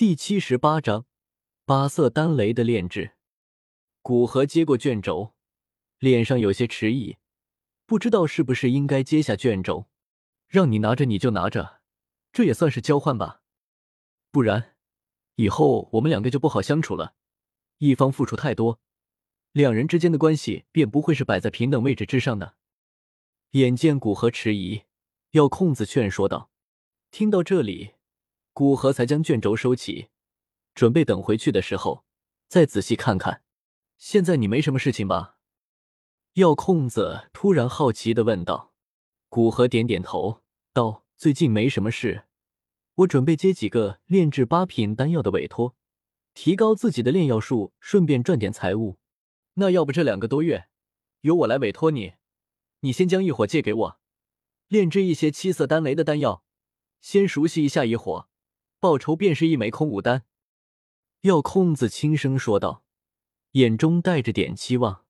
第七十八章八色丹雷的炼制。古河接过卷轴，脸上有些迟疑，不知道是不是应该接下卷轴。让你拿着你就拿着，这也算是交换吧。不然，以后我们两个就不好相处了。一方付出太多，两人之间的关系便不会是摆在平等位置之上的。眼见古河迟疑，要空子劝说道：“听到这里。”古河才将卷轴收起，准备等回去的时候再仔细看看。现在你没什么事情吧？药空子突然好奇的问道。古河点点头，道：“最近没什么事，我准备接几个炼制八品丹药的委托，提高自己的炼药术，顺便赚点财物。那要不这两个多月，由我来委托你，你先将异火借给我，炼制一些七色丹雷的丹药，先熟悉一下异火。”报酬便是一枚空武丹，药空子轻声说道，眼中带着点期望。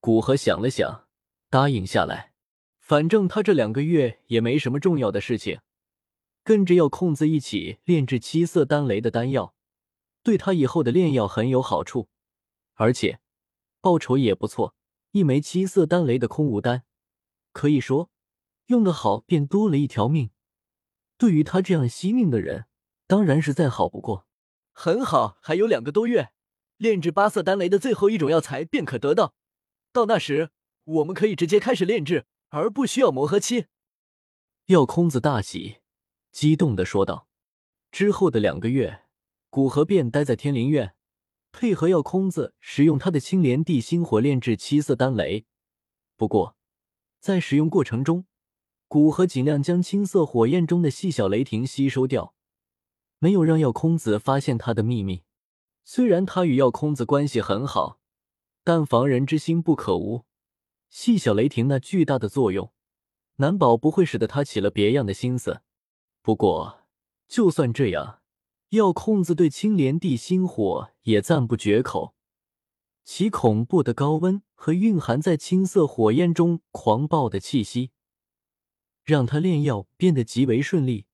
古河想了想，答应下来。反正他这两个月也没什么重要的事情，跟着药空子一起炼制七色丹雷的丹药，对他以后的炼药很有好处，而且报酬也不错。一枚七色丹雷的空无丹，可以说用得好便多了一条命。对于他这样惜命的人。当然是再好不过，很好，还有两个多月，炼制八色丹雷的最后一种药材便可得到。到那时，我们可以直接开始炼制，而不需要磨合期。药空子大喜，激动的说道。之后的两个月，古河便待在天灵院，配合药空子使用他的青莲地心火炼制七色丹雷。不过，在使用过程中，古河尽量将青色火焰中的细小雷霆吸收掉。没有让药空子发现他的秘密。虽然他与药空子关系很好，但防人之心不可无。细小雷霆那巨大的作用，难保不会使得他起了别样的心思。不过，就算这样，药空子对青莲地心火也赞不绝口。其恐怖的高温和蕴含在青色火焰中狂暴的气息，让他炼药变得极为顺利。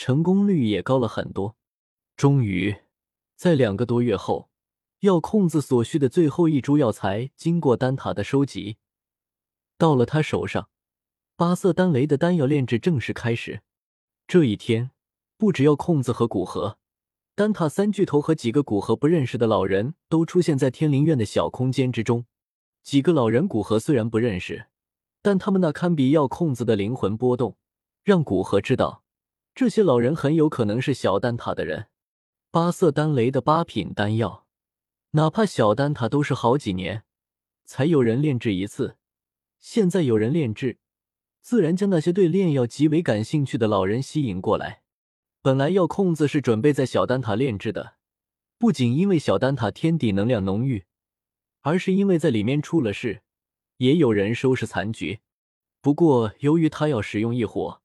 成功率也高了很多。终于，在两个多月后，药控子所需的最后一株药材经过丹塔的收集，到了他手上。八色丹雷的丹药炼制正式开始。这一天，不只要控子和古河，丹塔三巨头和几个古河不认识的老人都出现在天灵院的小空间之中。几个老人古河虽然不认识，但他们那堪比药控子的灵魂波动，让古河知道。这些老人很有可能是小丹塔的人。八色丹雷的八品丹药，哪怕小丹塔都是好几年才有人炼制一次。现在有人炼制，自然将那些对炼药极为感兴趣的老人吸引过来。本来药空子是准备在小丹塔炼制的，不仅因为小丹塔天地能量浓郁，而是因为在里面出了事，也有人收拾残局。不过由于他要使用异火。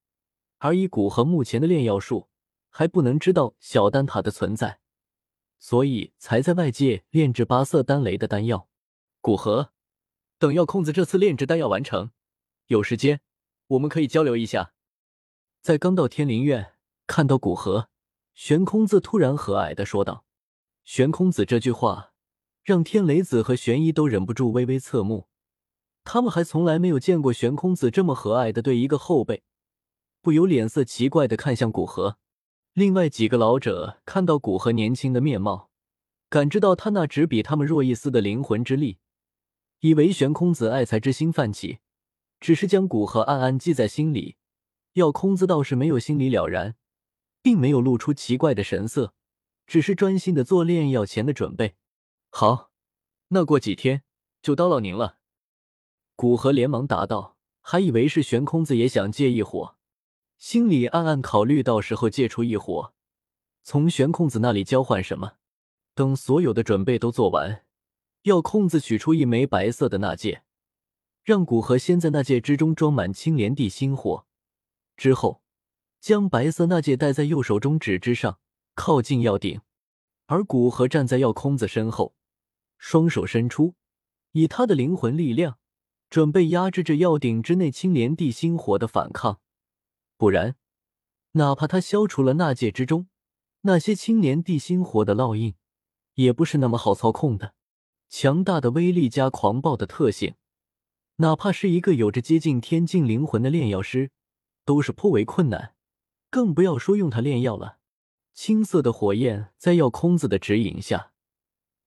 而以古河目前的炼药术，还不能知道小丹塔的存在，所以才在外界炼制八色丹雷的丹药。古河，等药空子这次炼制丹药完成，有时间我们可以交流一下。在刚到天灵院，看到古河，玄空子突然和蔼的说道：“玄空子这句话，让天雷子和玄一都忍不住微微侧目。他们还从来没有见过玄空子这么和蔼的对一个后辈。”不由脸色奇怪的看向古河，另外几个老者看到古河年轻的面貌，感知到他那只比他们弱一丝的灵魂之力，以为玄空子爱才之心泛起，只是将古河暗暗记在心里。药空子倒是没有心里了然，并没有露出奇怪的神色，只是专心的做炼药前的准备。好，那过几天就叨唠您了。古河连忙答道，还以为是玄空子也想借一火。心里暗暗考虑，到时候借出一火，从玄空子那里交换什么？等所有的准备都做完，要空子取出一枚白色的纳戒，让古河先在纳戒之中装满青莲地心火，之后将白色纳戒戴在右手中指之上，靠近药鼎，而古河站在药空子身后，双手伸出，以他的灵魂力量，准备压制着药鼎之内青莲地心火的反抗。不然，哪怕他消除了纳戒之中那些青莲地心火的烙印也不是那么好操控的。强大的威力加狂暴的特性，哪怕是一个有着接近天境灵魂的炼药师，都是颇为困难。更不要说用它炼药了。青色的火焰在药空子的指引下，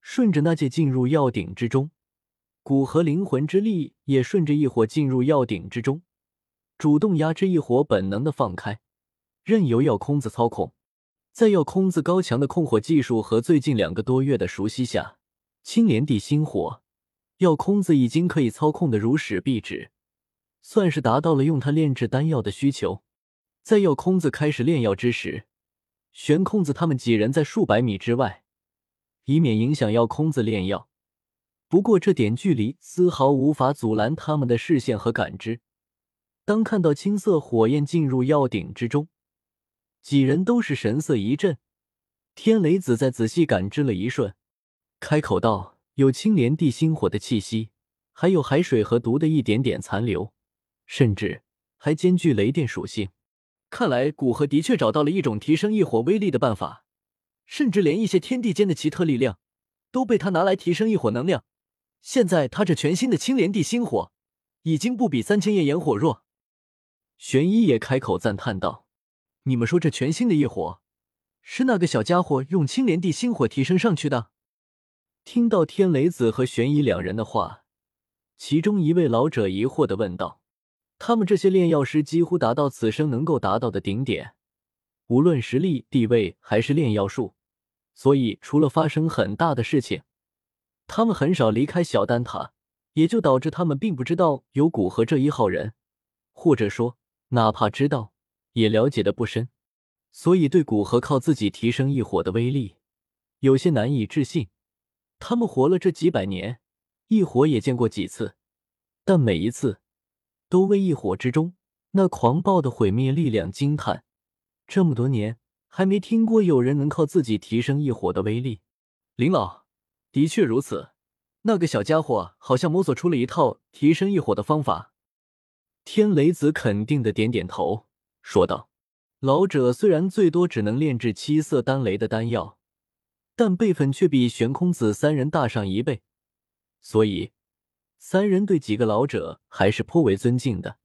顺着那界进入药鼎之中。骨和灵魂之力也顺着异火进入药鼎之中，主动压制异火本能的放开，任由药空子操控。在药空子高强的控火技术和最近两个多月的熟悉下，青莲地心火药空子已经可以操控的如使必指，算是达到了用它炼制丹药的需求。在药空子开始炼药之时，玄空子他们几人在数百米之外，以免影响药空子炼药。不过这点距离丝毫无法阻拦他们的视线和感知。当看到青色火焰进入药鼎之中，几人都是神色一震。天雷子在仔细感知了一瞬，开口道：“有青莲地心火的气息，还有海水和毒的一点点残留，甚至还兼具雷电属性。看来古河的确找到了一种提升异火威力的办法，甚至连一些天地间的奇特力量都被他拿来提升异火能量。”现在他这全新的青莲地心火，已经不比三千焱炎火弱。玄一也开口赞叹道：“你们说这全新的异火，是那个小家伙用青莲地心火提升上去的？”听到天雷子和玄一两人的话，其中一位老者疑惑的问道：“他们这些炼药师几乎达到此生能够达到的顶点，无论实力、地位还是炼药术，所以除了发生很大的事情。”他们很少离开小丹塔，也就导致他们并不知道有古河这一号人，或者说，哪怕知道，也了解的不深，所以对古河靠自己提升异火的威力，有些难以置信。他们活了这几百年，异火也见过几次，但每一次都为异火之中那狂暴的毁灭力量惊叹。这么多年，还没听过有人能靠自己提升异火的威力。林老。的确如此，那个小家伙好像摸索出了一套提升异火的方法。天雷子肯定的点点头，说道：“老者虽然最多只能炼制七色丹雷的丹药，但辈分却比悬空子三人大上一倍，所以三人对几个老者还是颇为尊敬的。”